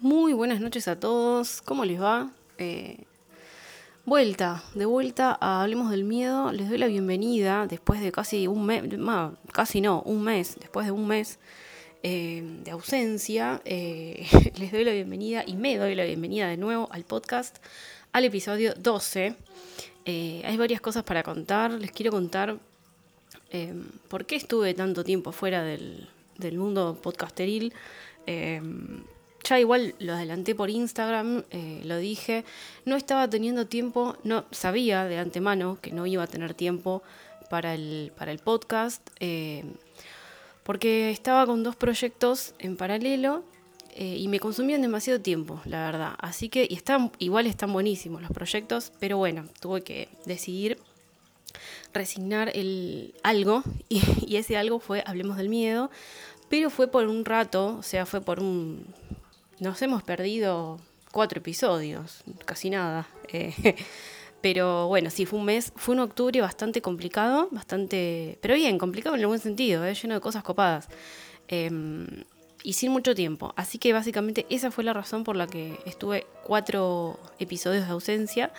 Muy buenas noches a todos. ¿Cómo les va? Eh, vuelta, de vuelta a Hablemos del Miedo. Les doy la bienvenida después de casi un mes, casi no, un mes, después de un mes eh, de ausencia. Eh, les doy la bienvenida y me doy la bienvenida de nuevo al podcast, al episodio 12. hay varias cosas para contar. Les quiero contar por qué estuve tanto tiempo fuera del, del mundo podcasteril ya igual lo adelanté por Instagram, eh, lo dije, no estaba teniendo tiempo, no sabía de antemano que no iba a tener tiempo para el, para el podcast, eh, porque estaba con dos proyectos en paralelo eh, y me consumían demasiado tiempo, la verdad. Así que, y están, igual están buenísimos los proyectos, pero bueno, tuve que decidir resignar el algo y, y ese algo fue Hablemos del Miedo, pero fue por un rato, o sea, fue por un nos hemos perdido cuatro episodios, casi nada. Eh, pero bueno, sí, fue un mes, fue un octubre bastante complicado, bastante, pero bien, complicado en el buen sentido, eh, lleno de cosas copadas. Em, y sin mucho tiempo. Así que básicamente esa fue la razón por la que estuve cuatro episodios de ausencia.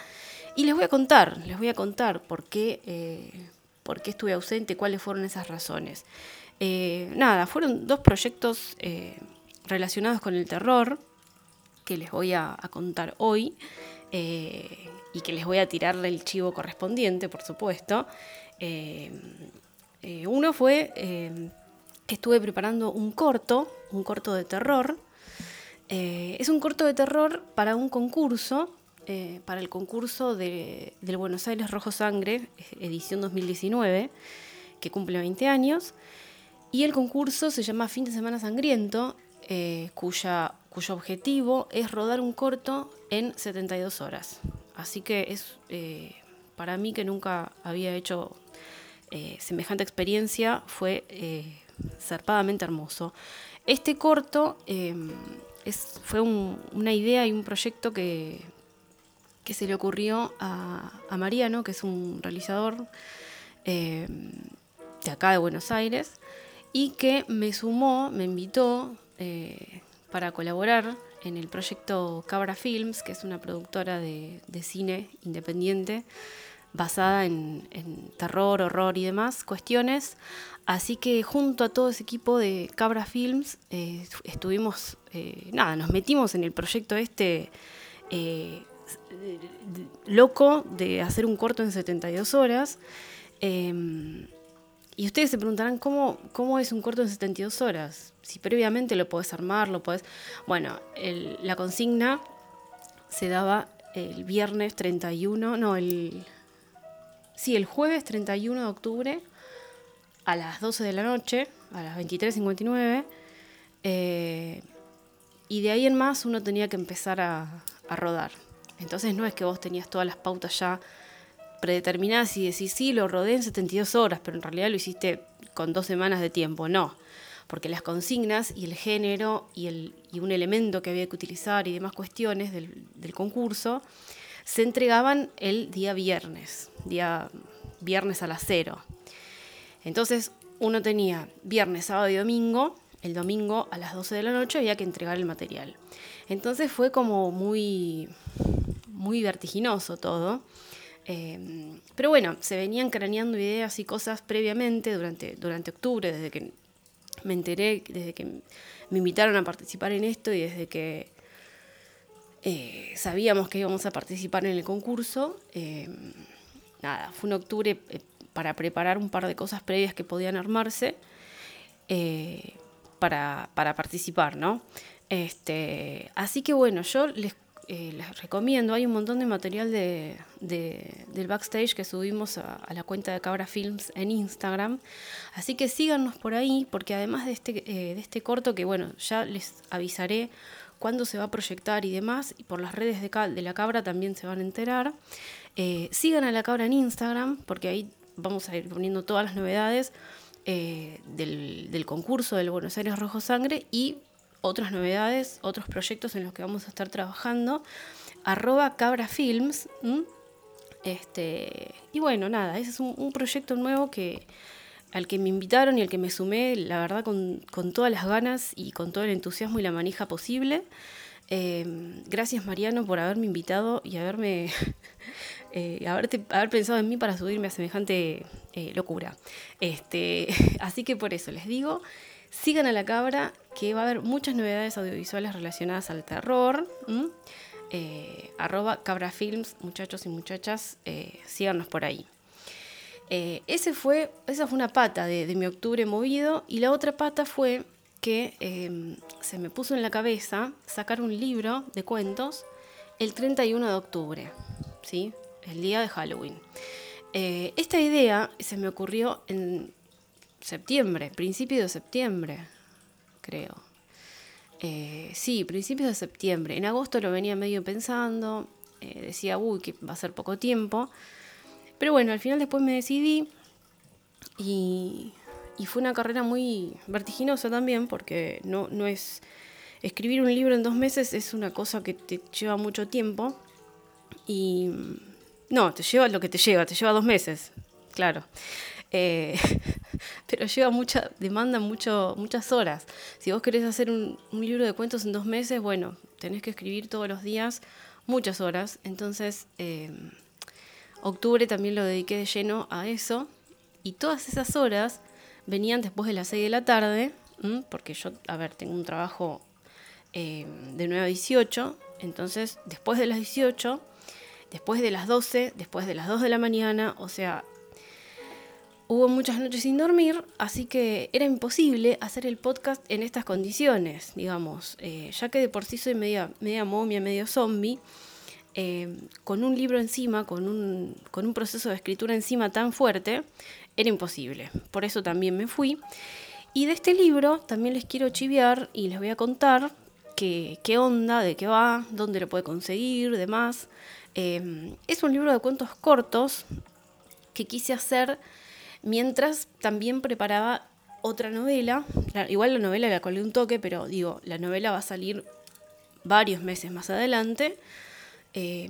Y les voy a contar, les voy a contar por qué, eh, por qué estuve ausente, cuáles fueron esas razones. nada, fueron dos proyectos relacionados con el terror que les voy a, contar hoy eh, y que les voy a tirarle el chivo correspondiente, por supuesto. Eh, eh, uno fue que estuve preparando un corto, un corto de terror. es un corto de terror para un concurso, para el concurso de, del Buenos Aires Rojo Sangre, edición 2019, que cumple 20 años. Y el concurso se llama Fin de Semana Sangriento eh, cuya, cuyo objetivo es rodar un corto en 72 horas. Así que es eh, para mí que nunca había hecho eh, semejante experiencia, fue zarpadamente hermoso. Este corto es, fue una idea y un proyecto que, que se le ocurrió a, a, Mariano, que es un realizador de acá de Buenos Aires, y que me sumó, me invitó eh, para colaborar en el proyecto Cabra Films, que es una productora de, cine independiente basada en, terror, horror y demás cuestiones. Así que junto a todo ese equipo de Cabra Films eh, estuvimos, eh, nada, nos metimos en el proyecto este loco de hacer un corto en 72 horas. Y ustedes se preguntarán, ¿cómo, ¿cómo es un corto en 72 horas? Si previamente lo podés armar, lo podés... Bueno, la consigna se daba el viernes 31, no, el... Sí, el jueves 31 de octubre a las 12 de la noche, a las 23.59. Eh, y de ahí en más uno tenía que empezar a, a rodar. Entonces no es que vos tenías todas las pautas ya predeterminás y decís, sí, lo rodé en 72 horas, pero en realidad lo hiciste con dos semanas de tiempo. No, porque las consignas y el género y, el, y un elemento que había que utilizar y demás cuestiones del, del concurso se entregaban el día viernes, día viernes a las cero. Entonces uno tenía viernes, sábado y domingo, el domingo a las 12 de la noche había que entregar el material. Entonces fue como muy, muy vertiginoso todo. Em, pero bueno, se venían craneando ideas y cosas previamente durante, durante octubre, desde que me enteré, desde que me invitaron a participar en esto y desde que eh, sabíamos que íbamos a participar en el concurso. Em, nada, fue un octubre eh, para preparar un par de cosas previas que podían armarse eh, para, para, participar, ¿no? Este, así que bueno, yo les eh, les recomiendo, hay un montón de material de, del backstage que subimos a, la cuenta de Cabra Films en Instagram, así que síganos por ahí, porque además de este, eh, de este corto, que bueno, ya les avisaré cuándo se va a proyectar y demás, y por las redes de, de la Cabra también se van a enterar, eh, sigan a la Cabra en Instagram, porque ahí vamos a ir poniendo todas las novedades del, del concurso del Buenos Aires Rojo Sangre y otras novedades, otros proyectos en los que vamos a estar trabajando. Arroba Cabra Films. Este, y bueno, nada, ese es un, proyecto nuevo que al que me invitaron y al que me sumé, la verdad, con, todas las ganas y con todo el entusiasmo y la manija posible. Em, gracias Mariano por haberme invitado y haberme eh, haber pensado en mí para subirme a semejante eh, locura. Este, así que por eso les digo, sigan a la cabra, que va a haber muchas novedades audiovisuales relacionadas al terror. Eh, arroba cabrafilms, muchachos y muchachas, síganos por ahí. ese fue, esa fue una pata de, de mi octubre movido y la otra pata fue que em, se me puso en la cabeza sacar un libro de cuentos el 31 de octubre, ¿sí? el día de Halloween. Eh, esta idea se me ocurrió en septiembre, principio de septiembre, creo. Eh, sí, principios de septiembre. En agosto lo venía medio pensando, eh, decía, uy, que va a ser poco tiempo. Pero bueno, al final después me decidí y y fue una carrera muy vertiginosa también, porque no, no es. Escribir un libro en dos meses es una cosa que te lleva mucho tiempo. Y. No, te lleva lo que te lleva, te lleva dos meses, claro. Eh, pero lleva mucha, demanda mucho, muchas horas. Si vos querés hacer un, libro de cuentos en dos meses, bueno, tenés que escribir todos los días muchas horas. Entonces, eh, octubre también lo dediqué de lleno a eso. Y todas esas horas venían después de las 6 de la tarde, porque yo, a ver, tengo un trabajo eh, de 9 a 18, entonces después de las 18, después de las 12, después de las 2 de la mañana, o sea, hubo muchas noches sin dormir, así que era imposible hacer el podcast en estas condiciones, digamos, eh, ya que de por sí soy media, media momia, medio zombie. Eh, con un libro encima, con un, con un proceso de escritura encima tan fuerte, era imposible. Por eso también me fui. Y de este libro también les quiero chiviar y les voy a contar qué, qué onda, de qué va, dónde lo puede conseguir, demás. Eh, es un libro de cuentos cortos que quise hacer mientras también preparaba otra novela. igual la novela la colé un toque, pero digo, la novela va a salir varios meses más adelante. Eh,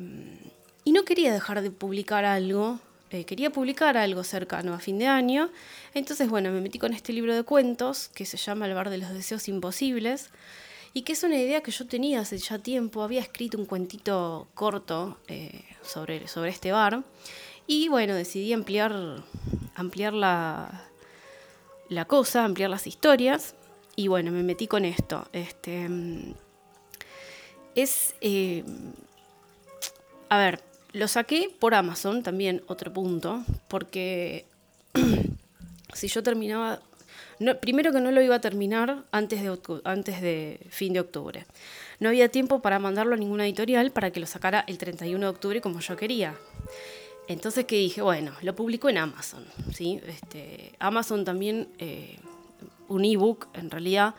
y no quería dejar de publicar algo eh, quería publicar algo cercano a fin de año. Entonces, bueno, me metí con este libro de cuentos que se llama El bar de los deseos imposibles y que es una idea que yo tenía hace ya tiempo. Había escrito un cuentito corto eh, sobre, sobre este bar y bueno, decidí ampliar, ampliar la, la cosa, ampliar las historias y bueno, me metí con esto. Este, es... Eh, a ver, lo saqué por Amazon, también otro punto, porque si yo terminaba, primero que no lo iba a terminar antes de, antes de fin de octubre. No había tiempo para mandarlo a ninguna editorial para que lo sacara el 31 de octubre como yo quería. Entonces que dije, bueno, lo publico en Amazon. ¿sí? Este, Amazon también, eh, un ebook en realidad,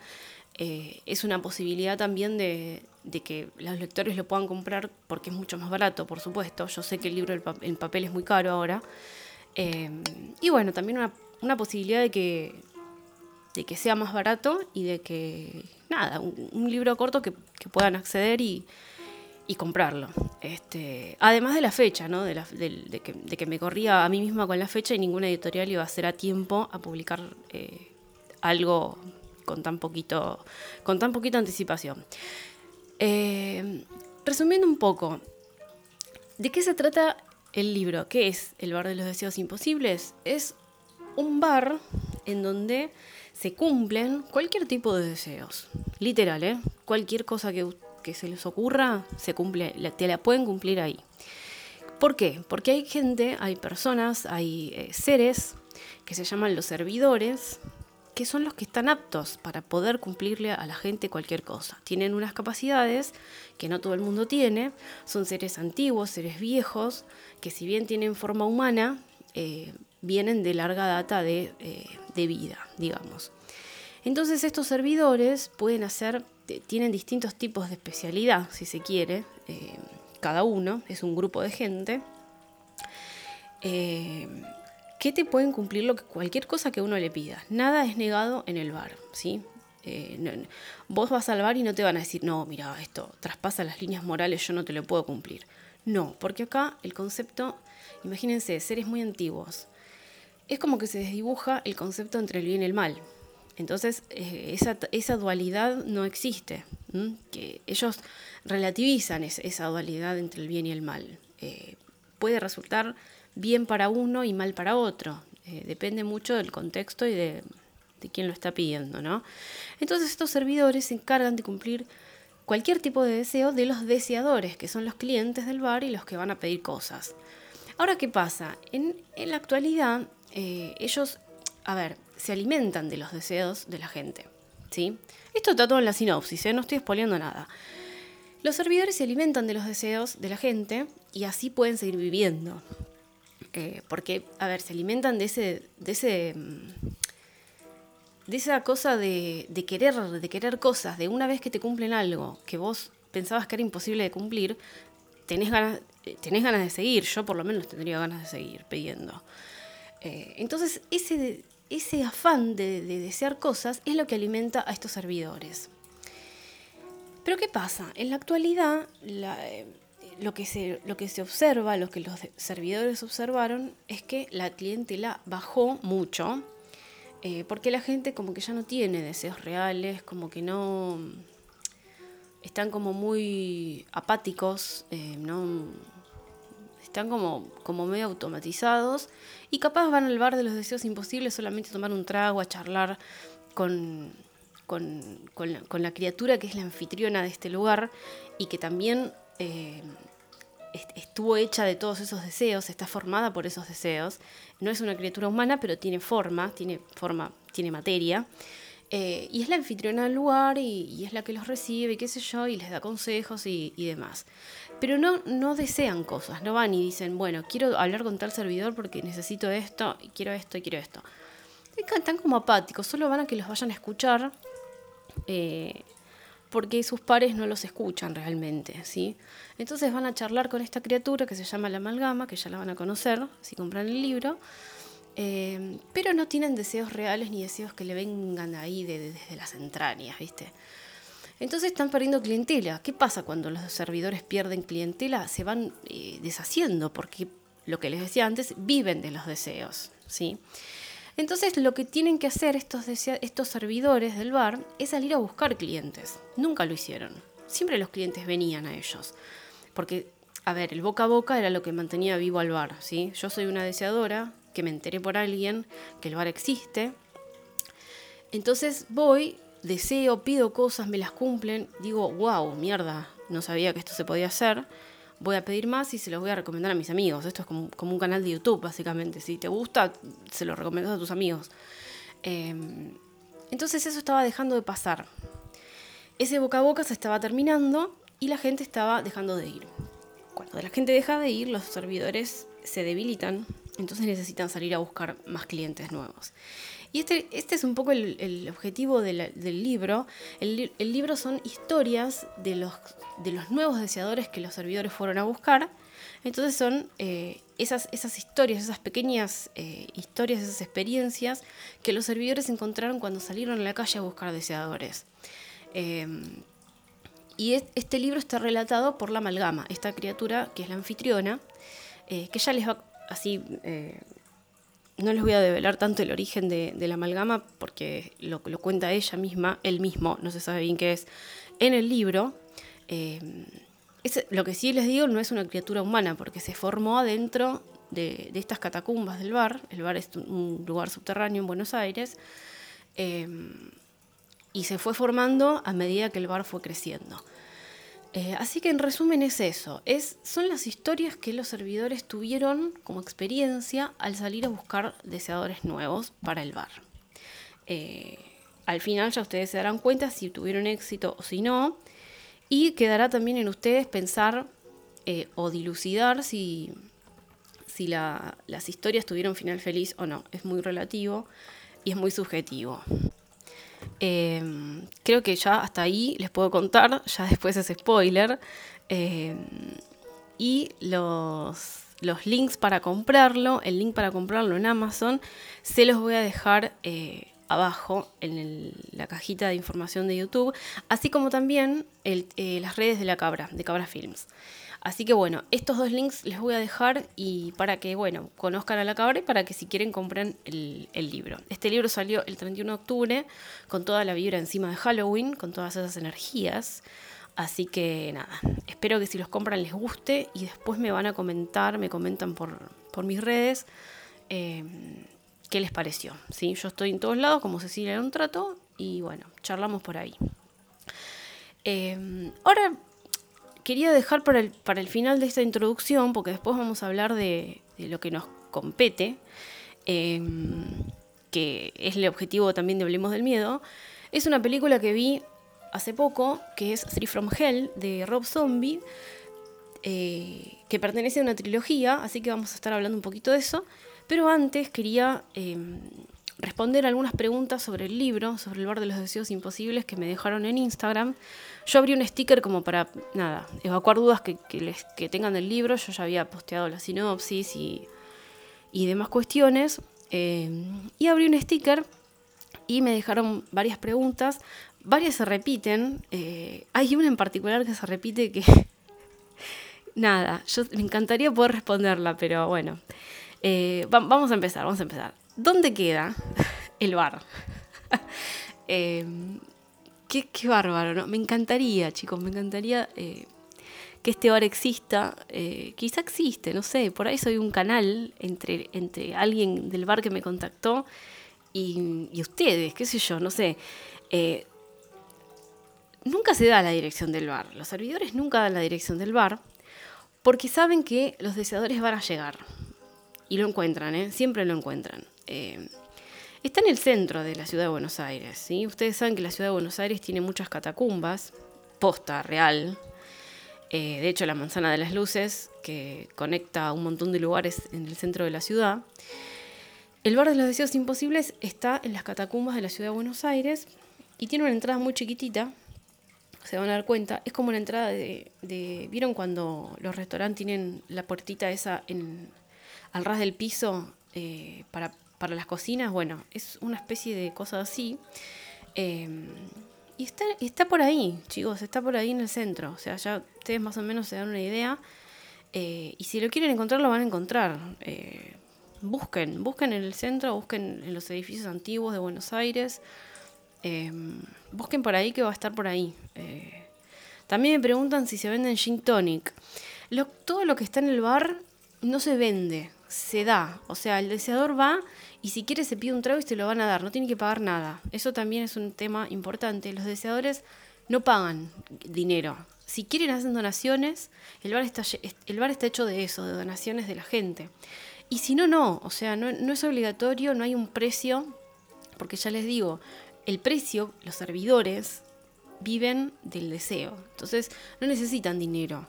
eh, es una posibilidad también de, de que los lectores lo puedan comprar porque es mucho más barato, por supuesto. Yo sé que el libro en papel es muy caro ahora. Eh, y bueno, también una, posibilidad de que, de que sea más barato y de que, nada, un, libro corto que, puedan acceder y, comprarlo. Este, además de la fecha, ¿no? De, que, me corría a mí misma con la fecha y ninguna editorial iba a hacer a tiempo a publicar eh, algo con tan poquito, con tan poquita anticipación. Eh, resumiendo un poco, ¿de qué se trata el libro? ¿Qué es el bar de los deseos imposibles? Es un bar en donde se cumplen cualquier tipo de deseos. Literal, ¿eh? Cualquier cosa que, se les ocurra, se cumple, te la pueden cumplir ahí. ¿Por qué? Porque hay gente, hay personas, hay eh, seres que se llaman los servidores, que son los que están aptos para poder cumplirle a la gente cualquier cosa. Tienen unas capacidades que no todo el mundo tiene, son seres antiguos, seres viejos, que si bien tienen forma humana, eh, vienen de larga data de, eh, vida, digamos. Entonces estos servidores pueden hacer, tienen distintos tipos de especialidad, si se quiere, eh, cada uno, es un grupo de gente que te pueden cumplir lo que, cualquier cosa que uno le pida. Nada es negado en el bar, ¿sí? Eh, vos vas al bar y no te van a decir, no, mira, esto traspasa las líneas morales, yo no te lo puedo cumplir. No, porque acá el concepto, imagínense, seres muy antiguos, es como que se desdibuja el concepto entre el bien y el mal. Entonces, eh, esa, dualidad no existe. Que ellos relativizan esa dualidad entre el bien y el mal. Eh, puede resultar bien para uno y mal para otro. Eh, depende mucho del contexto y de, de quién lo está pidiendo, ¿no? Entonces estos servidores se encargan de cumplir cualquier tipo de deseo de los deseadores, que son los clientes del bar y los que van a pedir cosas. Ahora, ¿qué pasa? En, la actualidad, ellos, a ver, se alimentan de los deseos de la gente, ¿sí? Esto está todo en la sinopsis, ¿eh? no estoy expoliando nada. Los servidores se alimentan de los deseos de la gente y así pueden seguir viviendo. Eh, porque, a ver, se alimentan de ese, de ese mm, de esa cosa de, querer, de querer cosas, de una vez que te cumplen algo que vos pensabas que era imposible de cumplir, tenés ganas, eh, tenés ganas de seguir, yo por lo menos tendría ganas de seguir pidiendo. Entonces, ese, ese afán de, desear cosas es lo que alimenta a estos servidores. Pero ¿qué pasa? En la actualidad, eh, lo, que se, lo que se observa, lo que los servidores observaron, es que la clientela bajó mucho eh, porque la gente como que ya no tiene deseos reales, como que no... Están como muy apáticos, eh, no, están como, como medio automatizados y capaz van al bar de los deseos imposibles solamente a tomar un trago, a charlar con, con, la, criatura que es la anfitriona de este lugar y que también eh, estuvo hecha de todos esos deseos, está formada por esos deseos. No es una criatura humana, pero tiene forma, tiene forma, tiene materia. Eh, y es la anfitriona del lugar y, es la que los recibe, y qué sé yo, y les da consejos y, demás. Pero no, no desean cosas, no van y dicen, bueno, quiero hablar con tal servidor porque necesito esto, y quiero esto, y quiero esto. Están como apáticos, solo van a que los vayan a escuchar. Eh, porque sus pares no los escuchan realmente, ¿sí? Entonces van a charlar con esta criatura que se llama la amalgama, que ya la van a conocer si compran el libro, eh, pero no tienen deseos reales ni deseos que le vengan ahí desde las entrañas, ¿viste? Entonces están perdiendo clientela. ¿Qué pasa cuando los servidores pierden clientela? Se van eh, deshaciendo porque, lo que les decía antes, viven de los deseos, ¿sí? Entonces lo que tienen que hacer estos, estos servidores del bar es salir a buscar clientes. Nunca lo hicieron. Siempre los clientes venían a ellos. Porque, a ver, el boca a boca era lo que mantenía vivo al bar. ¿sí? Yo soy una deseadora que me enteré por alguien que el bar existe. Entonces voy, deseo, pido cosas, me las cumplen, digo, wow, mierda, no sabía que esto se podía hacer voy a pedir más y se los voy a recomendar a mis amigos. Esto es como, un canal de YouTube, básicamente. Si te gusta, se lo recomiendas a tus amigos. Em, entonces eso estaba dejando de pasar. Ese boca a boca se estaba terminando y la gente estaba dejando de ir. Cuando la gente deja de ir, los servidores se debilitan, entonces necesitan salir a buscar más clientes nuevos. Y este, este es un poco el, objetivo del libro. El, libro son historias de los, de los nuevos deseadores que los servidores fueron a buscar. Entonces son eh, esas, esas historias, esas pequeñas eh, historias, esas experiencias que los servidores encontraron cuando salieron a la calle a buscar deseadores. Em, y este libro está relatado por la amalgama, esta criatura que es la anfitriona, eh, que ya les va así no les voy a develar tanto el origen de, la amalgama porque lo, cuenta ella misma, él mismo, no se sabe bien qué es, en el libro. Eh, lo que sí les digo no es una criatura humana porque se formó adentro de, estas catacumbas del bar. El bar es un lugar subterráneo en Buenos Aires. Eh, y se fue formando a medida que el bar fue creciendo. Eh, así que en resumen es eso, es, son las historias que los servidores tuvieron como experiencia al salir a buscar deseadores nuevos para el bar. Eh, al final ya ustedes se darán cuenta si tuvieron éxito o si no, y quedará también en ustedes pensar eh, o dilucidar si, si las historias tuvieron final feliz o no. Es muy relativo y es muy subjetivo. Em, creo que ya hasta ahí les puedo contar, ya después es spoiler. Em, y los, los, links para comprarlo, el link para comprarlo en Amazon, se los voy a dejar eh, abajo en la cajita de información de YouTube, así como también eh, las redes de la Cabra, de Cabra Films. Así que bueno, estos dos links les voy a dejar y para que, bueno, conozcan a la cabra y para que si quieren compren el, libro. Este libro salió el 31 de octubre con toda la vibra encima de Halloween, con todas esas energías. Así que nada, espero que si los compran les guste y después me van a comentar, me comentan por, mis redes eh, qué les pareció. ¿sí? Yo estoy en todos lados como Cecilia en un trato y bueno, charlamos por ahí. Eh, ahora quería dejar para el, para el final de esta introducción, porque después vamos a hablar de, lo que nos compete, em, que es el objetivo también de Hablemos del Miedo. Es una película que vi hace poco, que es Three from Hell, de Rob Zombie, eh, que pertenece a una trilogía, así que vamos a estar hablando un poquito de eso. Pero antes quería em, responder algunas preguntas sobre el libro, sobre el bar de los deseos imposibles que me dejaron en Instagram. Yo abrí un sticker como para, nada, evacuar dudas que, que tengan del libro. Yo ya había posteado la sinopsis y, y demás cuestiones. Eh, y abrí un sticker y me dejaron varias preguntas. Varias se repiten. Eh, hay una en particular que se repite que... nada, yo me encantaría poder responderla, pero bueno. Eh, vamos a empezar, vamos a empezar. ¿Dónde queda el bar? qué, bárbaro, ¿no? Me encantaría, chicos, me encantaría eh, que este bar exista. Eh, quizá existe, no sé, por ahí soy un canal entre, entre alguien del bar que me contactó y, ustedes, qué sé yo, no sé. Eh, nunca se da la dirección del bar. Los servidores nunca dan la dirección del bar porque saben que los deseadores van a llegar. Y lo encuentran, siempre lo encuentran. Está en el centro de la ciudad de Buenos Aires. ¿sí? Ustedes saben que la ciudad de Buenos Aires tiene muchas catacumbas, posta real. Eh, de hecho, la Manzana de las Luces, que conecta un montón de lugares en el centro de la ciudad. El Bar de los Deseos Imposibles está en las catacumbas de la ciudad de Buenos Aires y tiene una entrada muy chiquitita. Se van a dar cuenta, es como una entrada de. de ¿Vieron cuando los restaurantes tienen la puertita esa en, al ras del piso eh, para, las cocinas, bueno, es una especie de cosa así. Em, y está, está por ahí, chicos, está por ahí en el centro. O sea, ya ustedes más o menos se dan una idea. Eh, y si lo quieren encontrar, lo van a encontrar. Eh, busquen, busquen en el centro, busquen en los edificios antiguos de Buenos Aires. Em, busquen por ahí que va a estar por ahí. también me preguntan si se venden gin tonic. todo lo que está en el bar no se vende se da. O sea, el deseador va y si quiere se pide un trago y se lo van a dar, no tiene que pagar nada. Eso también es un tema importante. Los deseadores no pagan dinero. Si quieren hacer donaciones, el bar está, el bar está hecho de eso, de donaciones de la gente. Y si no, no. O sea, no, no es obligatorio, no hay un precio, porque ya les digo, el precio, los servidores viven del deseo. Entonces, no necesitan dinero.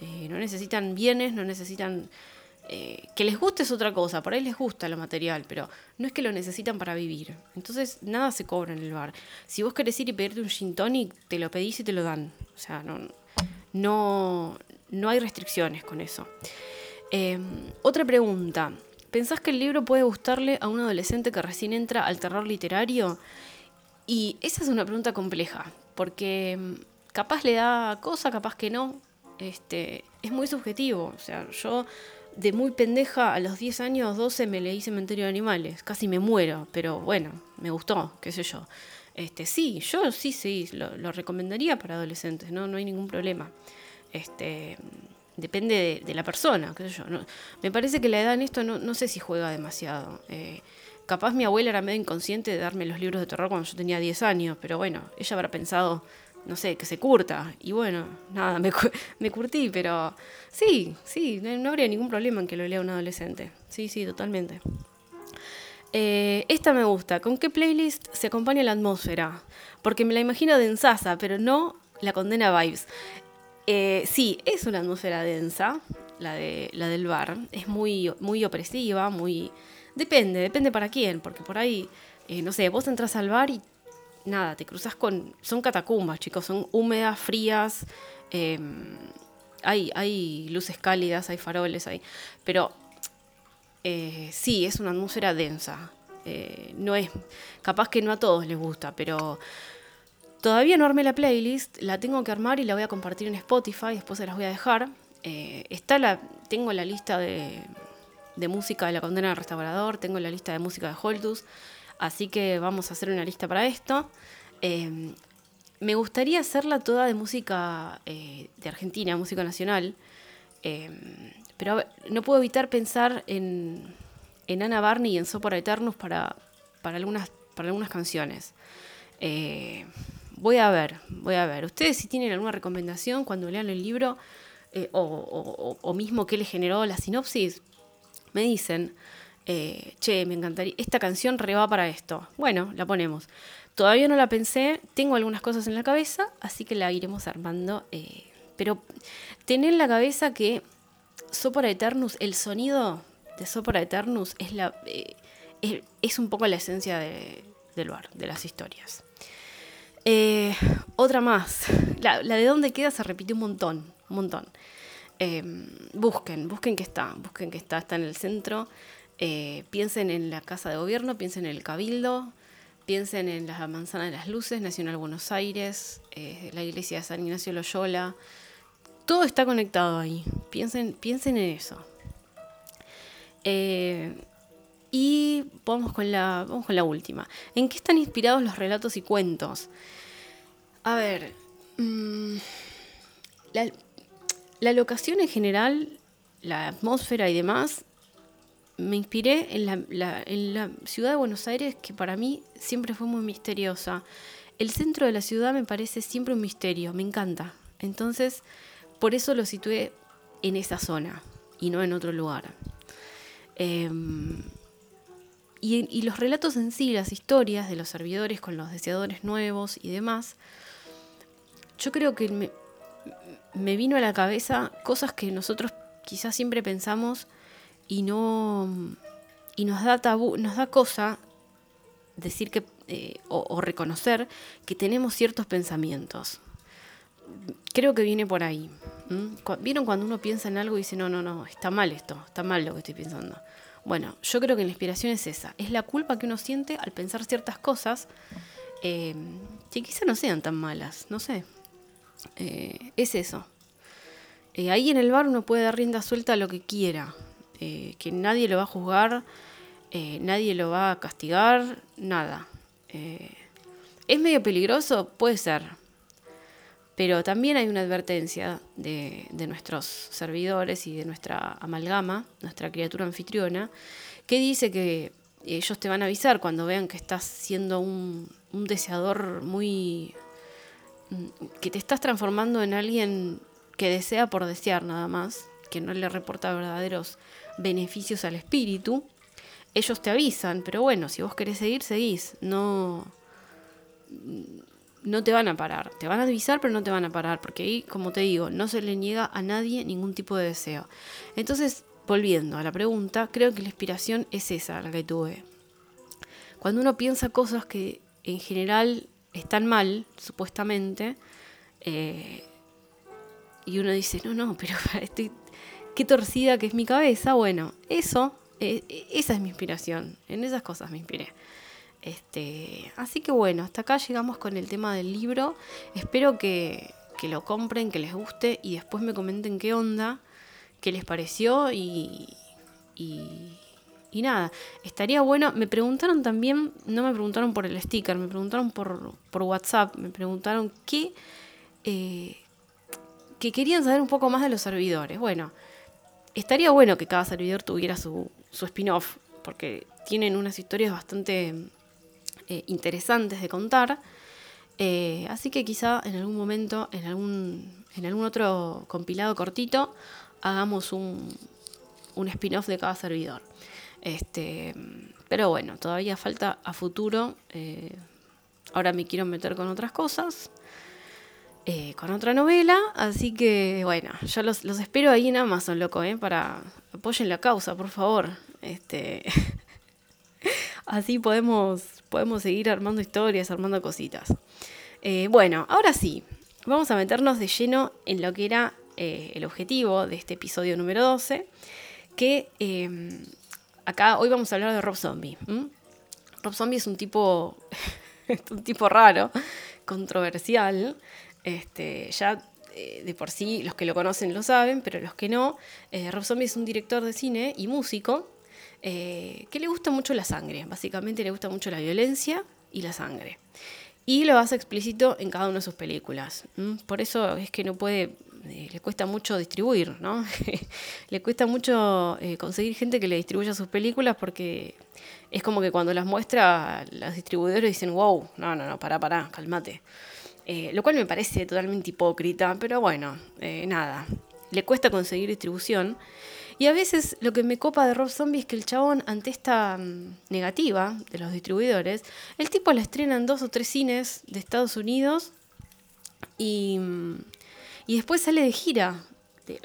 Eh, no necesitan bienes, no necesitan eh, que les guste es otra cosa, por ahí les gusta lo material, pero no es que lo necesitan para vivir. Entonces nada se cobra en el bar. Si vos querés ir y pedirte un gin tonic, te lo pedís y te lo dan. O sea, no, no, no hay restricciones con eso. Em, otra pregunta. ¿Pensás que el libro puede gustarle a un adolescente que recién entra al terror literario? Y esa es una pregunta compleja, porque em, capaz le da cosa, capaz que no. Este, es muy subjetivo. O sea, yo de muy pendeja, a los 10 años, 12, me leí Cementerio de Animales. Casi me muero, pero bueno, me gustó, qué sé yo. Este, sí, yo sí, sí, lo, recomendaría para adolescentes, ¿no? no hay ningún problema. Este, depende de, la persona, qué sé yo. me parece que la edad en esto no, sé si juega demasiado. Eh, capaz mi abuela era medio inconsciente de darme los libros de terror cuando yo tenía 10 años, pero bueno, ella habrá pensado no sé, que se curta. Y bueno, nada, me, me curtí, pero sí, sí, no, habría ningún problema en que lo lea un adolescente. Sí, sí, totalmente. Eh, esta me gusta. ¿Con qué playlist se acompaña la atmósfera? Porque me la imagino densaza, pero no la condena vibes. Eh, sí, es una atmósfera densa, la, de, la del bar. Es muy, muy opresiva, muy... Depende, depende para quién, porque por ahí, eh, no sé, vos entras al bar y nada, te cruzas con... Son catacumbas, chicos, son húmedas, frías. Em, hay, hay luces cálidas, hay faroles, hay... Pero eh, sí, es una atmósfera densa. Eh, no es, capaz que no a todos les gusta, pero todavía no armé la playlist, la tengo que armar y la voy a compartir en Spotify, después se las voy a dejar. Eh, está la, tengo la lista de, de música de la condena del restaurador, tengo la lista de música de Holtus, así que vamos a hacer una lista para esto. Eh, me gustaría hacerla toda de música de Argentina, música nacional, pero no puedo evitar pensar en, Ana Barney y en Sopor Eternus para, para, algunas, para algunas canciones. Eh, voy a ver, voy a ver. Ustedes si tienen alguna recomendación cuando lean el libro eh, o, mismo qué le generó la sinopsis, me dicen, eh, che, me encantaría, esta canción reba para esto. Bueno, la ponemos. Todavía no la pensé, tengo algunas cosas en la cabeza, así que la iremos armando. pero tener en la cabeza que Sopora Eternus, el sonido de Sopora Eternus es, eh, un poco la esencia de, del bar, de las historias. Eh, otra más, la, de dónde queda se repite un montón, un montón. Busquen, busquen que está, busquen que está, está en el centro. Eh, piensen en la Casa de Gobierno, piensen en el Cabildo, piensen en la Manzana de las Luces, Nacional Buenos Aires, la iglesia de San Ignacio Loyola. Todo está conectado ahí. Piensen, piensen en eso. Eh, y vamos con, la, vamos con la última. ¿En qué están inspirados los relatos y cuentos? A ver, mm, la, locación en general, la atmósfera y demás, me inspiré en la, ciudad de Buenos Aires, que para mí siempre fue muy misteriosa. El centro de la ciudad me parece siempre un misterio, me encanta. Entonces, por eso lo situé en esa zona y no en otro lugar. Em, y, los relatos en sí, las historias de los servidores con los deseadores nuevos y demás, yo creo que me, me vino a la cabeza cosas que nosotros quizás siempre pensamos y no y nos da tabú, nos da cosa decir que eh, o, reconocer que tenemos ciertos pensamientos. Creo que viene por ahí. ¿Vieron cuando uno piensa en algo y dice, no, no, no, está mal esto, está mal lo que estoy pensando? Bueno, yo creo que la inspiración es esa, es la culpa que uno siente al pensar ciertas cosas eh, que quizá no sean tan malas, no sé. Eh, es eso. Ahí en el bar uno puede dar rienda suelta a lo que quiera, que nadie lo va a juzgar, nadie lo va a castigar, nada. ¿Es medio peligroso? Puede ser, pero también hay una advertencia de, nuestros servidores y de nuestra amalgama, nuestra criatura anfitriona, que dice que ellos te van a avisar cuando vean que estás siendo un, deseador muy... que te estás transformando en alguien que desea por desear nada más, que no le reporta verdaderos beneficios al espíritu. Ellos te avisan, pero bueno, si vos querés seguir, seguís. No no te van a parar. Te van a avisar, pero no te van a parar, porque ahí, como te digo, no se le niega a nadie ningún tipo de deseo. Entonces, volviendo a la pregunta, creo que la inspiración es esa, la que tuve. Cuando uno piensa cosas que en general están mal, supuestamente, eh, y uno dice, no, no, pero estoy, qué torcida que es mi cabeza, bueno, eso, eh, esa es mi inspiración, en esas cosas me inspiré. Este, así que bueno, hasta acá llegamos con el tema del libro. Espero que, lo compren, que les guste y después me comenten qué onda, qué les pareció y, y, nada. Estaría bueno, me preguntaron también, no me preguntaron por el sticker, me preguntaron por, WhatsApp, me preguntaron qué, eh, que querían saber un poco más de los servidores. Bueno, estaría bueno que cada servidor tuviera su, su spin-off, porque tienen unas historias bastante eh, interesantes de contar. Eh, así que quizá en algún momento, en algún, en algún otro compilado cortito, hagamos un, un spin-off de cada servidor. Este, pero bueno, todavía falta a futuro. Eh, ahora me quiero meter con otras cosas. Con otra novela, así que bueno, yo los, los espero ahí en Amazon, loco, para apoyen la causa, por favor. Este, Así podemos, podemos seguir armando historias, armando cositas. Eh, bueno, ahora sí, vamos a meternos de lleno en lo que era eh, el objetivo de este episodio número 12, que eh, acá hoy vamos a hablar de Rob Zombie. Rob Zombie es un tipo, un tipo raro, controversial. Este, ya eh, de por sí los que lo conocen lo saben, pero los que no, eh, Rob Zombie es un director de cine y músico eh, que le gusta mucho la sangre. Básicamente le gusta mucho la violencia y la sangre. Y lo hace explícito en cada una de sus películas. Por eso es que no puede le cuesta mucho distribuir, ¿no? le cuesta mucho conseguir gente que le distribuya sus películas porque es como que cuando las muestra, los distribuidores dicen, wow, no, no, no, pará, pará, calmate. Eh, lo cual me parece totalmente hipócrita, pero bueno, nada, le cuesta conseguir distribución. Y a veces lo que me copa de Rob Zombie es que el chabón, ante esta mm, negativa de los distribuidores, el tipo la estrena en dos o tres cines de Estados Unidos y mm, y después sale de gira.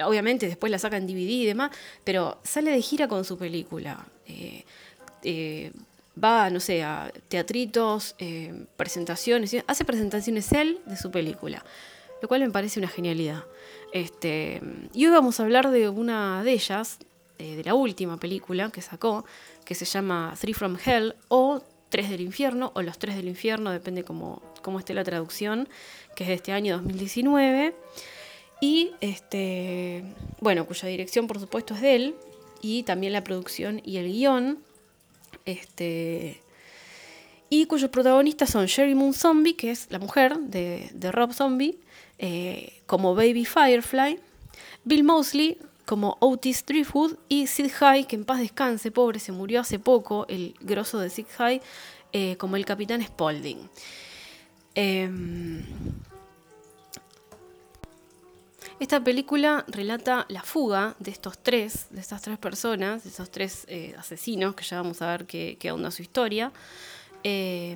Obviamente después la saca en DVD y demás, pero sale de gira con su película. Eh, eh, va, no sé, a teatritos, eh, presentaciones, hace presentaciones él de su película, lo cual me parece una genialidad. Este, y hoy vamos a hablar de una de ellas, de la última película que sacó, que se llama Three from Hell o Tres del Infierno, o Los Tres del Infierno, depende cómo, cómo esté la traducción, que es de este año 2019. Y este, bueno, cuya dirección por supuesto es de él, y también la producción y el guion. Este, y cuyos protagonistas son Sherry Moon Zombie, que es la mujer de, Rob Zombie, eh, como Baby Firefly, Bill Mosley como Otis Driftwood y Sid High, que en paz descanse, pobre, se murió hace poco, el grosso de Sid High, eh, como el capitán Spaulding. Em, esta película relata la fuga de estos tres, de estas tres personas, de esos tres eh, asesinos, que ya vamos a ver qué, onda su historia. Eh,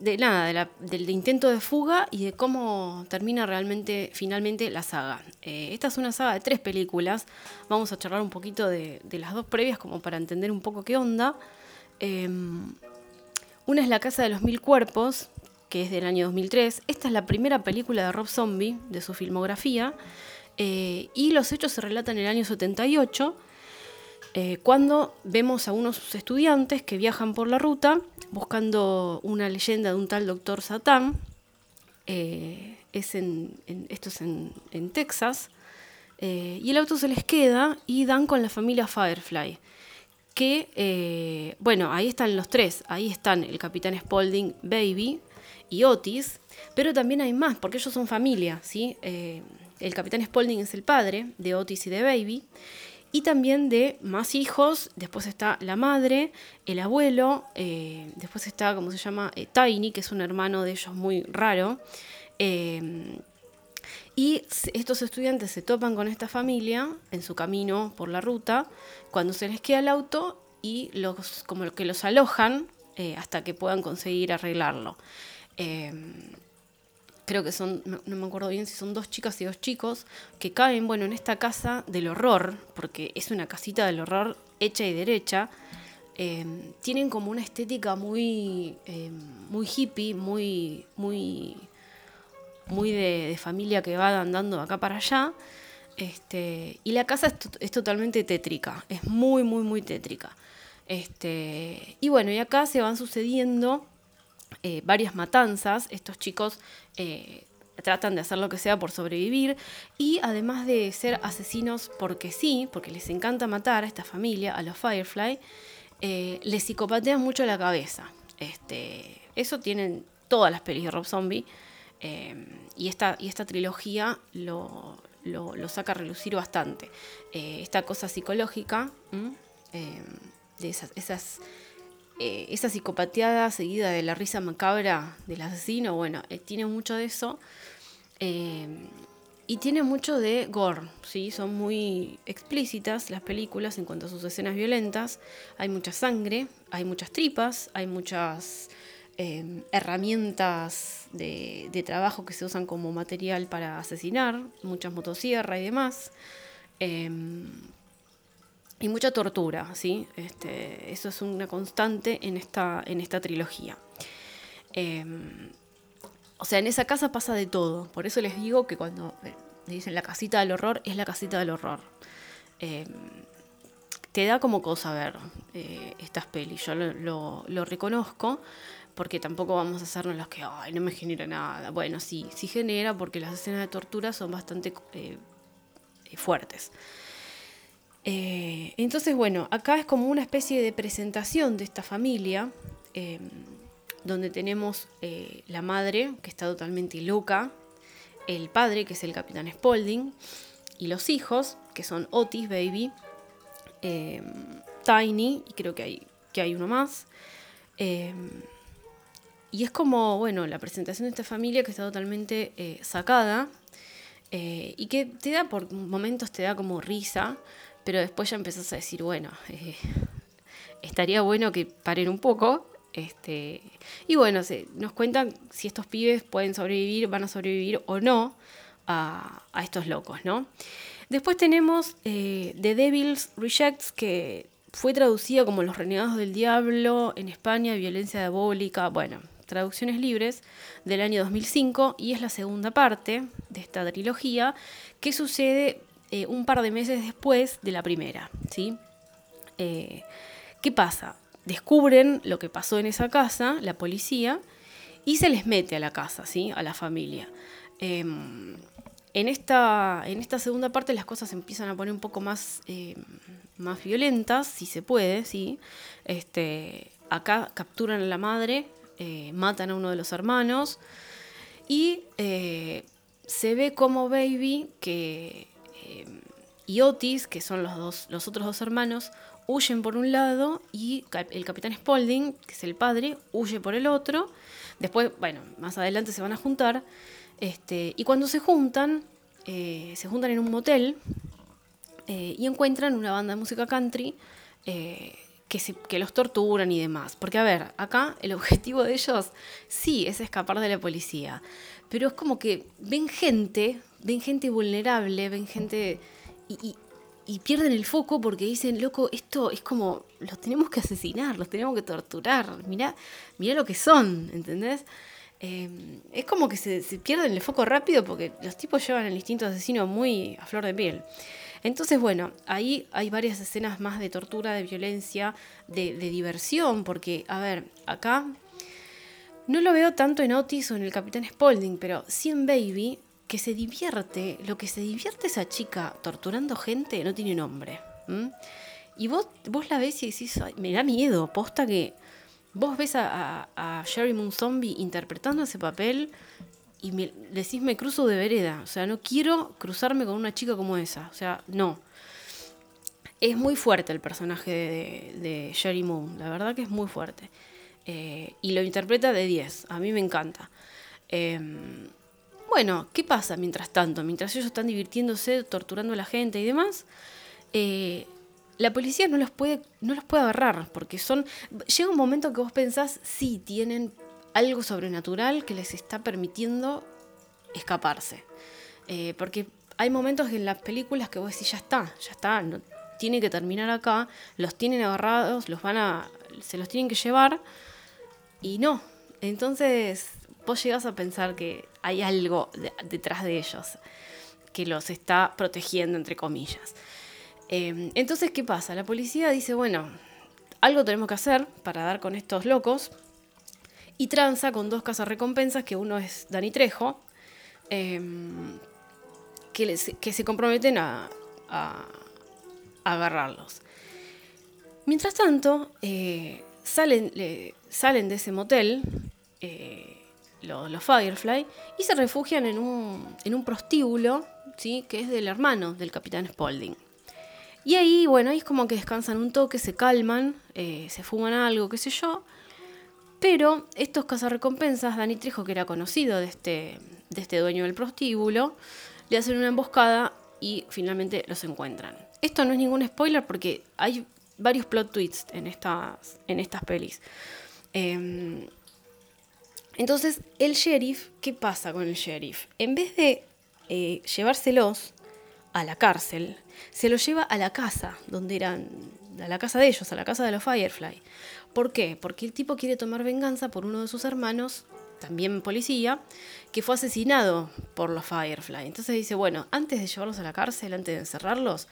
de nada, del intento de fuga y de cómo termina realmente, finalmente, la saga. Eh, esta es una saga de tres películas. Vamos a charlar un poquito de, las dos previas como para entender un poco qué onda. una es La Casa de los Mil Cuerpos, que es del año 2003. Esta es la primera película de Rob Zombie de su filmografía. Eh, y los hechos se relatan en el año 78, eh, cuando vemos a unos estudiantes que viajan por la ruta buscando una leyenda de un tal doctor Satán. Eh, es en, esto es en, Texas. y el auto se les queda y dan con la familia Firefly que, bueno, ahí están los tres, ahí están el capitán Spaulding Baby, y Otis, pero también hay más, porque ellos son familia, ¿sí? Eh, el capitán Spaulding es el padre de Otis y de Baby, y también de más hijos, después está la madre, el abuelo, eh, después está, ¿cómo se llama? Eh, Tiny, que es un hermano de ellos muy raro. y estos estudiantes se topan con esta familia en su camino por la ruta, cuando se les queda el auto y los, como que los alojan hasta que puedan conseguir arreglarlo. Em, creo que son, no, me acuerdo bien si son dos chicas y dos chicos, que caen, bueno, en esta casa del horror, porque es una casita del horror hecha y derecha. Em, tienen como una estética muy, em, muy hippie, muy, muy, muy de, familia que va andando de acá para allá. Este, y la casa es, es, totalmente tétrica, es muy, muy, muy tétrica. Este, y bueno, y acá se van sucediendo eh, varias matanzas. Estos chicos eh, tratan de hacer lo que sea por sobrevivir y además de ser asesinos porque sí, porque les encanta matar a esta familia, a los Firefly, eh, les psicopatean mucho la cabeza. Este, eso tienen todas las pelis de Rob Zombie y, esta, y esta trilogía lo, saca a relucir bastante. esta cosa psicológica de esas eh, esa psicopateada seguida de la risa macabra del asesino, bueno, eh, tiene mucho de eso. Eh, y tiene mucho de gore, ¿sí? Son muy explícitas las películas en cuanto a sus escenas violentas. Hay mucha sangre, hay muchas tripas, hay muchas herramientas de, de, trabajo que se usan como material para asesinar, muchas motosierras y demás y mucha tortura, ¿sí? Este, eso es una constante en esta, en esta trilogía. Em, o sea, en esa casa pasa de todo. Por eso les digo que cuando le dicen la casita del horror, es la casita del horror. Em, te da como cosa ver eh, estas pelis. Yo lo, reconozco porque tampoco vamos a hacernos los que, ay, no me genera nada. Bueno, sí, sí genera porque las escenas de tortura son bastante eh, entonces, bueno, acá es como una especie de presentación de esta familia, donde tenemos la madre, que está totalmente loca, el padre, que es el capitán Spaulding, y los hijos, que son Otis Baby, Tiny, y creo que hay, que hay uno más. Y es como, bueno, la presentación de esta familia que está totalmente eh, sacada eh, y que te da, por momentos te da como risa, pero después ya empezás a decir, bueno, eh, estaría bueno que paren un poco. Este, y bueno, se, nos cuentan si estos pibes pueden sobrevivir, van a sobrevivir o no a, estos locos, ¿no? Después tenemos eh, The Devil's Rejects, que fue traducida como Los Renegados del Diablo en España, Violencia Diabólica, bueno, traducciones libres del año 2005 y es la segunda parte de esta trilogía que sucede eh, un par de meses después de la primera, ¿sí? Eh, ¿Qué pasa? Descubren lo que pasó en esa casa, la policía, y se les mete a la casa, ¿sí? A la familia. Em, en esta, en esta segunda parte las cosas se empiezan a poner un poco más, eh, más violentas, si se puede, ¿sí? Este, acá capturan a la madre, eh, matan a uno de los hermanos y se ve como Baby que, y Otis, que son los, otros dos hermanos, huyen por un lado y el capitán Spaulding, que es el padre, huye por el otro. Después, bueno, más adelante se van a juntar este, y cuando se juntan, eh, se juntan en un motel eh, y encuentran una banda de música country eh, que, que, los torturan y demás. Porque, a ver, acá el objetivo de ellos sí es escapar de la policía, pero es como que ven gente, ven gente vulnerable, ven gente... Y, y pierden el foco porque dicen, loco, esto es como, los tenemos que asesinar, los tenemos que torturar, mirá, mirá lo que son, ¿entendés? Em, es como que se, pierden el foco rápido porque los tipos llevan el instinto asesino muy a flor de piel. Entonces, bueno, ahí hay varias escenas más de tortura, de violencia, de, diversión, porque, a ver, acá no lo veo tanto en Otis o en el Capitán Spaulding, pero sí en Baby, que se divierte, lo que se divierte esa chica torturando gente no tiene nombre. Y vos, vos la ves y decís, me da miedo, posta que vos ves a, a, Sherry Moon Zombie interpretando ese papel y me, decís me cruzo de vereda. O sea, no quiero cruzarme con una chica como esa. O sea, no. Es muy fuerte el personaje de, de, Sherry Moon. La verdad que es muy fuerte. Eh, y lo interpreta de 10. A mí me encanta. Em, bueno, ¿qué pasa mientras tanto? Mientras ellos están divirtiéndose, torturando a la gente y demás, eh, la policía no los puede, no los puede agarrar, porque son. Llega un momento que vos pensás, sí, tienen algo sobrenatural que les está permitiendo escaparse. Eh, porque hay momentos en las películas que vos decís, ya está, ya está, tiene que terminar acá, los tienen agarrados, los van a. se los tienen que llevar. Y no. Entonces, vos llegás a pensar que hay algo detrás de ellos que los está protegiendo, entre comillas. Em, entonces, ¿qué pasa? La policía dice, bueno, algo tenemos que hacer para dar con estos locos. Y tranza con dos casas recompensas, que uno es Dani Trejo, em, que, se comprometen a, agarrarlos. Mientras tanto, eh, salen, salen de ese motel eh, los, Firefly y se refugian en un, en un prostíbulo ¿sí? que es del hermano del capitán Spaulding. Y ahí, bueno, es como que descansan un toque, se calman, eh, se fuman algo, qué sé yo. Pero estos cazarrecompensas, Dani Trejo, que era conocido de este, de este dueño del prostíbulo, le hacen una emboscada y finalmente los encuentran. Esto no es ningún spoiler porque hay varios plot twists en estas, en estas pelis. Em, entonces, el sheriff, ¿qué pasa con el sheriff? En vez de eh, llevárselos a la cárcel, se lo lleva a la casa, donde eran, a la casa de ellos, a la casa de los Firefly. ¿Por qué? Porque el tipo quiere tomar venganza por uno de sus hermanos, también policía, que fue asesinado por los Firefly. Entonces dice, bueno, antes de llevarlos a la cárcel, antes de encerrarlos,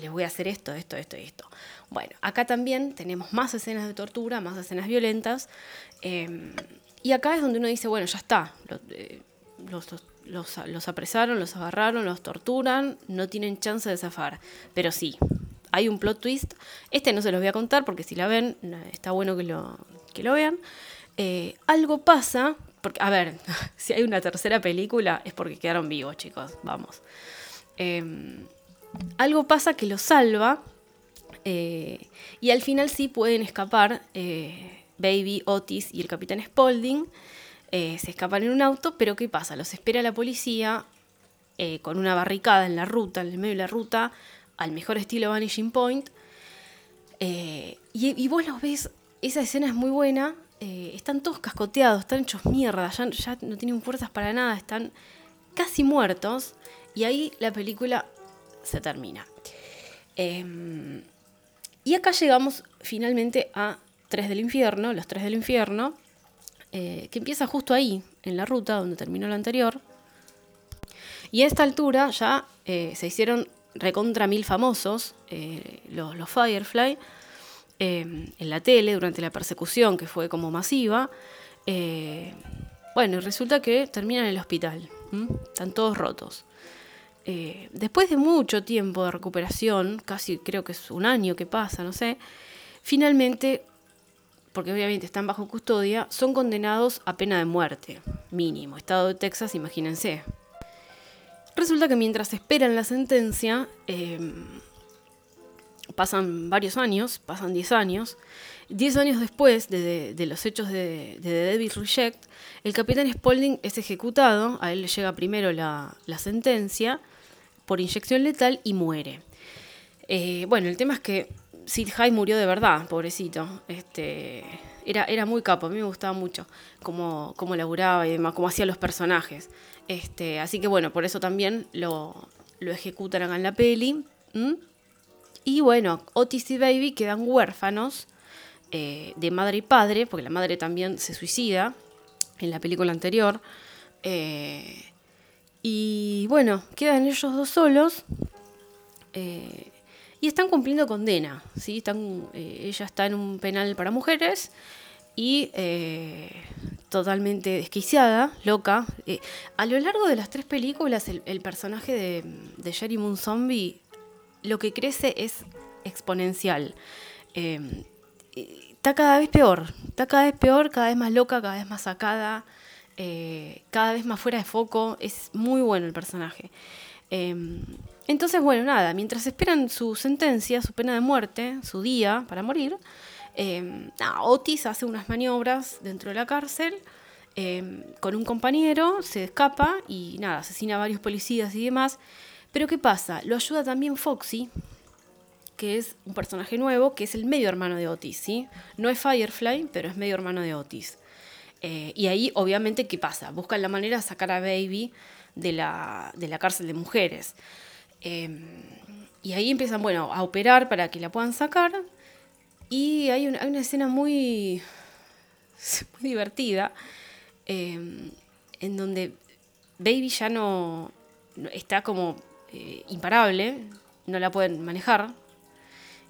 les voy a hacer esto, esto, esto y esto. Bueno, acá también tenemos más escenas de tortura, más escenas violentas. Em, y acá es donde uno dice, bueno, ya está. Eh, los, apresaron, los agarraron, los torturan, no tienen chance de zafar. Pero sí, hay un plot twist. Este no se los voy a contar porque si la ven, está bueno que lo, que lo vean. Eh, algo pasa, porque, a ver, si hay una tercera película es porque quedaron vivos, chicos, vamos. Em, algo pasa que los salva eh, y al final sí pueden escapar eh, Baby, Otis y el capitán Spaulding. se escapan en un auto, pero ¿qué pasa? Los espera la policía con una barricada en la ruta, en el medio de la ruta, al mejor estilo Vanishing Point. y, vos los ves, esa escena es muy buena, eh, están todos cascoteados, están hechos mierda, ya, no tienen fuerzas para nada, están casi muertos y ahí la película se termina. Em, y acá llegamos finalmente a Tres del Infierno, los Tres del Infierno, eh, que empieza justo ahí, en la ruta donde terminó la anterior. Y a esta altura ya eh, se hicieron recontra mil famosos, los, los Firefly, Em, en la tele durante la persecución, que fue como masiva. Eh, bueno, y resulta que terminan en el hospital. Están todos rotos. Eh, después de mucho tiempo de recuperación, casi creo que es un año que pasa, no sé, finalmente, porque obviamente están bajo custodia, son condenados a pena de muerte, mínimo. Estado de Texas, imagínense. Resulta que mientras esperan la sentencia, em, pasan varios años, pasan 10 años. 10 años después de, los hechos de, The Devil's Reject, el capitán Spaulding es ejecutado, a él le llega primero la, sentencia por inyección letal y muere. Eh, bueno, el tema es que Sid High murió de verdad, pobrecito. Este, era, era muy capo, a mí me gustaba mucho cómo, cómo laburaba y demás, cómo hacía los personajes. Este, así que bueno, por eso también lo, lo ejecutan en la peli. Y bueno, Otis y Baby quedan huérfanos eh, de madre y padre, porque la madre también se suicida en la película anterior. Eh, y bueno, quedan ellos dos solos eh, y están cumpliendo condena. ¿sí? Están, ella está en un penal para mujeres y totalmente desquiciada, loca. a lo largo de las tres películas, el, personaje de, de Jerry Moon Zombie lo que crece es exponencial. Está cada vez peor, está cada vez peor, cada vez más loca, cada vez más sacada, eh, cada vez más fuera de foco. Es muy bueno el personaje. Em, entonces, bueno, nada, mientras esperan su sentencia, su pena de muerte, su día para morir, em, Otis hace unas maniobras dentro de la cárcel. con un compañero, se escapa y nada, asesina a varios policías y demás. Pero ¿qué pasa? Lo ayuda también Foxy, que es un personaje nuevo, que es el medio hermano de Otis, ¿sí? No es Firefly, pero es medio hermano de Otis. Eh, y ahí, obviamente, ¿qué pasa? Buscan la manera de sacar a Baby de la, cárcel de mujeres. Em, y ahí empiezan, bueno, a operar para que la puedan sacar. Y hay una, escena muy, divertida, em, en donde Baby ya no está como eh, imparable, no la pueden manejar.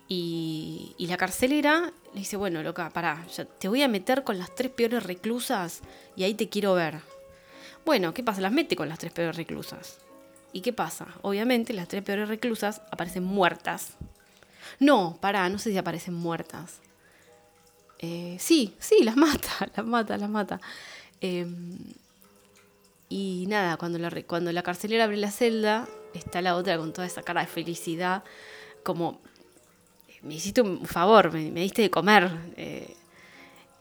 Y, la carcelera dice, bueno, loca, pará, te voy a meter con las tres peores reclusas y ahí te quiero ver. Bueno, ¿qué pasa? Las mete con las tres peores reclusas. ¿Y qué pasa? Obviamente las tres peores reclusas aparecen muertas. No, pará, no sé si aparecen muertas. Eh, sí, sí, las mata, las mata, las mata. Em, y nada, cuando la, cuando la carcelera abre la celda, está la otra con toda esa cara de felicidad, como, me hiciste un favor, me, diste de comer. Eh,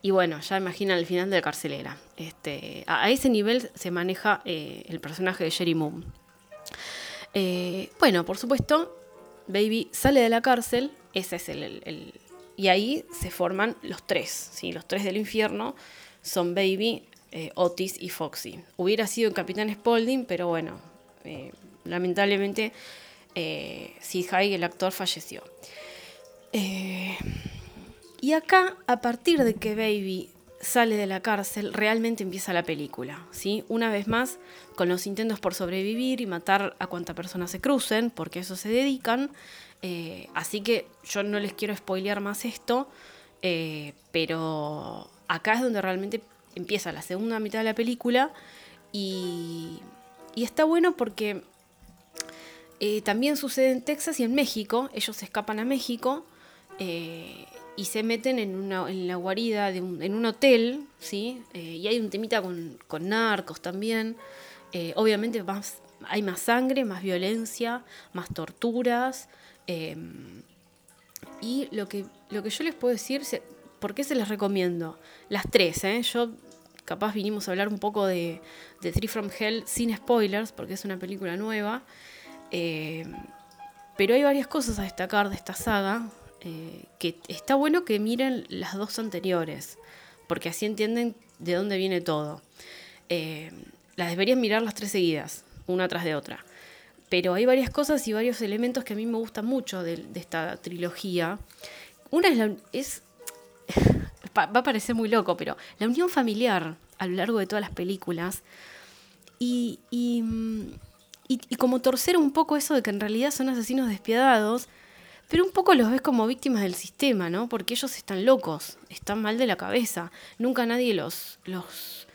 y bueno, ya imaginan el final de la carcelera. Este, a, ese nivel se maneja eh, el personaje de Jerry Moon. Eh, bueno, por supuesto, Baby sale de la cárcel, ese es el, y ahí se forman los tres, ¿sí? los tres del infierno son Baby, Otis y Foxy. Hubiera sido el Capitán Spaulding, pero bueno, lamentablemente eh, Sid el actor, falleció. Eh, y acá, a partir de que Baby sale de la cárcel, realmente empieza la película. ¿sí? Una vez más, con los intentos por sobrevivir y matar a cuanta persona se crucen, porque a eso se dedican. Eh, así que yo no les quiero spoilear más esto, eh, pero acá es donde realmente empieza la segunda mitad de la película y, está bueno porque también sucede en Texas y en México, ellos escapan a México y se meten en, una, en la guarida de un, en un hotel, ¿sí? y hay un temita con, con narcos también. obviamente más, hay más sangre, más violencia, más torturas. Y lo que, lo que yo les puedo decir, ¿por qué se les recomiendo? Las tres, ¿eh? Yo capaz vinimos a hablar un poco de, Three from Hell sin spoilers, porque es una película nueva. Pero hay varias cosas a destacar de esta saga, eh, que está bueno que miren las dos anteriores, porque así entienden de dónde viene todo. Em, las deberían mirar las tres seguidas, una tras de otra. Pero hay varias cosas y varios elementos que a mí me gustan mucho de, esta trilogía. Una es, es va a parecer muy loco, pero la unión familiar a lo largo de todas las películas y, y, y, como torcer un poco eso de que en realidad son asesinos despiadados, pero un poco los ves como víctimas del sistema, ¿no? Porque ellos están locos, están mal de la cabeza, nunca nadie los, los,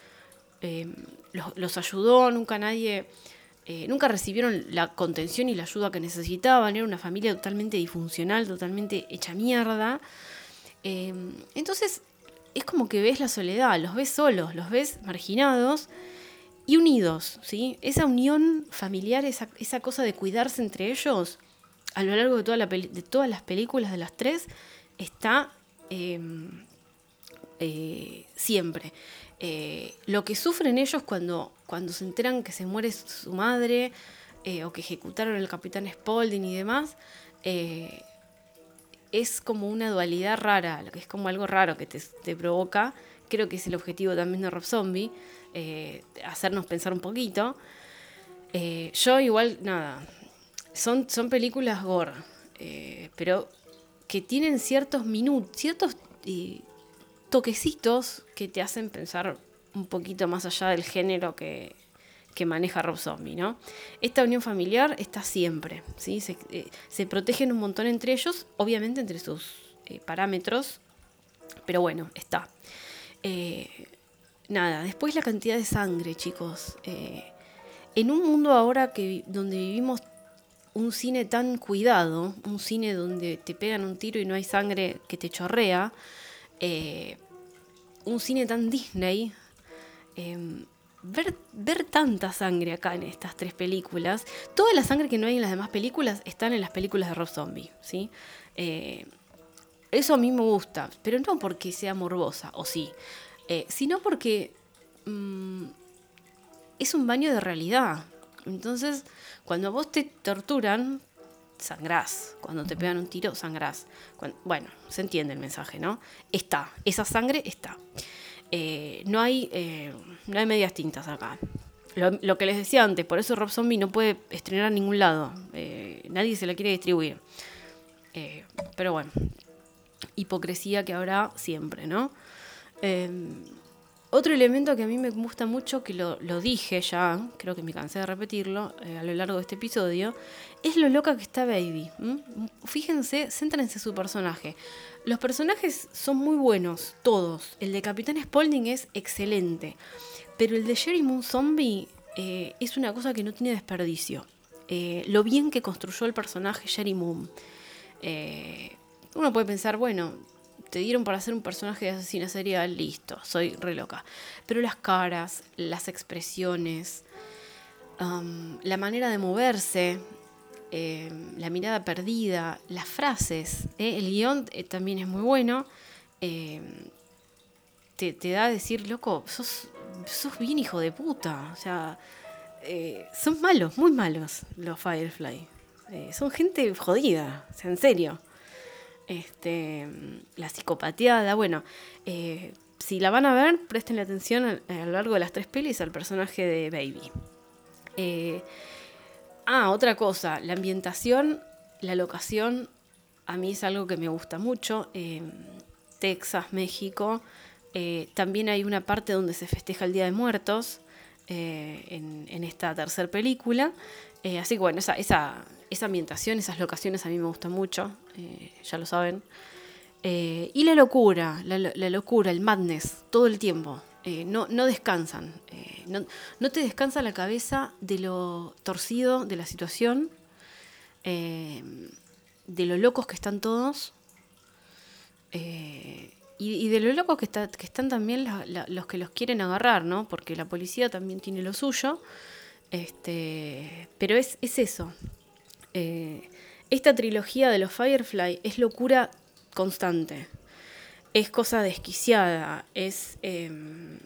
eh, los, ayudó, nunca nadie eh, nunca recibieron la contención y la ayuda que necesitaban, era una familia totalmente disfuncional, totalmente hecha mierda. Eh, entonces es como que ves la soledad, los ves solos, los ves marginados y unidos, ¿sí? Esa unión familiar, esa, cosa de cuidarse entre ellos, a lo largo de, todas las películas de las tres, está em, eh, siempre. lo que sufren ellos cuando cuando se enteran que se muere su madre eh, o que ejecutaron al capitán Spaulding y demás, eh, es como una dualidad rara, que es como algo raro que te, provoca. Creo que es el objetivo también de Rob Zombie, eh, hacernos pensar un poquito. yo igual, nada, son, son películas gore, pero que tienen ciertos minutos, ciertos toquecitos que te hacen pensar un poquito más allá del género que, maneja Rob Zombie, ¿no? Esta unión familiar está siempre, ¿sí? Se, eh, protegen un montón entre ellos, obviamente entre sus eh, parámetros, pero bueno, está. Eh, nada, después la cantidad de sangre, chicos. en un mundo ahora que, donde vivimos un cine tan cuidado, un cine donde te pegan un tiro y no hay sangre que te chorrea, un cine tan Disney, Em, ver, ver tanta sangre acá en estas tres películas. Toda la sangre que no hay en las demás películas están en las películas de Rob Zombie, ¿sí? Eh, eso a mí me gusta, pero no porque sea morbosa, o sí, eh, sino porque mm, es un baño de realidad. Entonces, cuando a vos te torturan, sangrás. Cuando te pegan un tiro, sangrás. bueno, se entiende el mensaje, ¿no? Está, esa sangre está. Eh, no, hay, eh, no hay medias tintas acá. Lo, que les decía antes, por eso Rob Zombie no puede estrenar a ningún lado. Eh, nadie se la quiere distribuir. pero bueno, hipocresía que habrá siempre, ¿no? Otro elemento que a mí me gusta mucho, que lo, dije ya, creo que me cansé de repetirlo a lo largo de este episodio, es lo loca que está Baby. Fíjense, céntrense su personaje. Los personajes son muy buenos, todos. El de Capitán Spaulding es excelente. Pero el de Jerry Moon Zombie eh, es una cosa que no tiene desperdicio. Eh, lo bien que construyó el personaje Jerry Moon. Eh, uno puede pensar, bueno, te dieron para hacer un personaje de asesina serial, listo, soy re loca. Pero las caras, las expresiones, la manera de moverse, Em, la mirada perdida, las frases. ¿eh? El guion eh, también es muy bueno. Em, te, da a decir, loco, sos, sos bien hijo de puta. O sea, eh, son malos, muy malos los Firefly. son gente jodida, en serio. Este, la psicopateada, bueno, si la van a ver, presten atención a, lo largo de las tres pelis al personaje de Baby. Ah, otra cosa, la ambientación, la locación, a mí es algo que me gusta mucho. Texas, México, Eh, también hay una parte donde se festeja el Día de Muertos eh, en, esta tercera película. así que bueno, esa, esa, esa, ambientación, esas locaciones a mí me gustan mucho, ya lo saben. y la locura, la, locura, el madness, todo el tiempo. no, no descansan. No, te descansa la cabeza de lo torcido de la situación, de lo locos que están todos. Eh, y, de lo locos que, están también los que los quieren agarrar, ¿no? Porque la policía también tiene lo suyo. Este, pero es, eso. Eh, esta trilogía de los Firefly es locura constante. Es cosa desquiciada. Es. Em,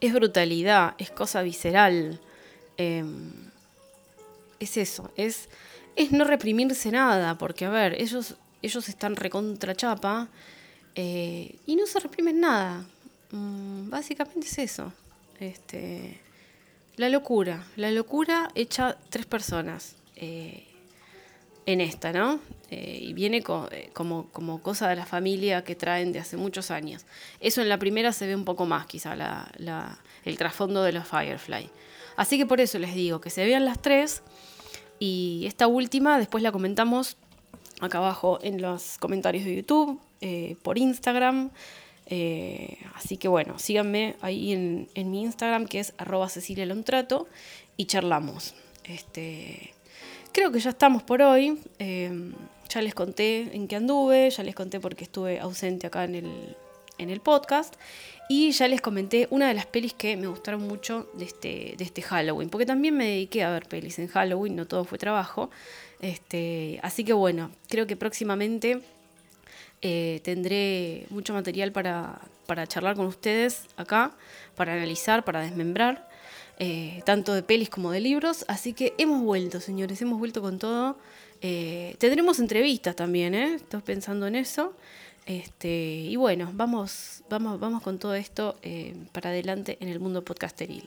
es brutalidad. Es cosa visceral. Em, es eso. Es es no reprimirse nada, porque a ver, ellos, ellos están recontra chapa eh, y no se reprimen nada. Mm, básicamente es eso. Este, la locura, la locura hecha tres personas eh, en esta, ¿no? Eh, y viene como, como cosa de la familia que traen de hace muchos años. Eso en la primera se ve un poco más, quizá, la, el trasfondo de los Firefly. Así que por eso les digo que se vean las tres y esta última después la comentamos acá abajo en los comentarios de YouTube, eh, por Instagram. Eh, así que bueno, síganme ahí en, mi Instagram que es arroba Cecilia Lontrato y charlamos. Este, creo que ya estamos por hoy. Eh, ya les conté en qué anduve, ya les conté porque estuve ausente acá en el, en el podcast. Y ya les comenté una de las pelis que me gustaron mucho de este, de este Halloween, porque también me dediqué a ver pelis en Halloween, no todo fue trabajo. Este, así que bueno, creo que próximamente eh, tendré mucho material para, para, charlar con ustedes acá, para analizar, para desmembrar, eh, tanto de pelis como de libros. Así que hemos vuelto, señores, hemos vuelto con todo. Eh, tendremos entrevistas también, ¿eh? Estoy pensando en eso. Este, y bueno, vamos, vamos, vamos con todo esto eh, para adelante en el mundo podcasteril.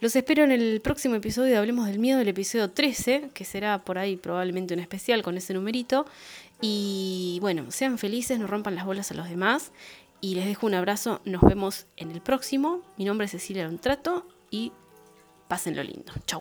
Los espero en el próximo episodio de Hablemos del Miedo, el episodio 13, que será por ahí probablemente un especial con ese numerito. Y bueno, sean felices, no rompan las bolas a los demás. Y les dejo un abrazo, nos vemos en el próximo. Mi nombre es Cecilia Lontrato y pásenlo lindo. Chau.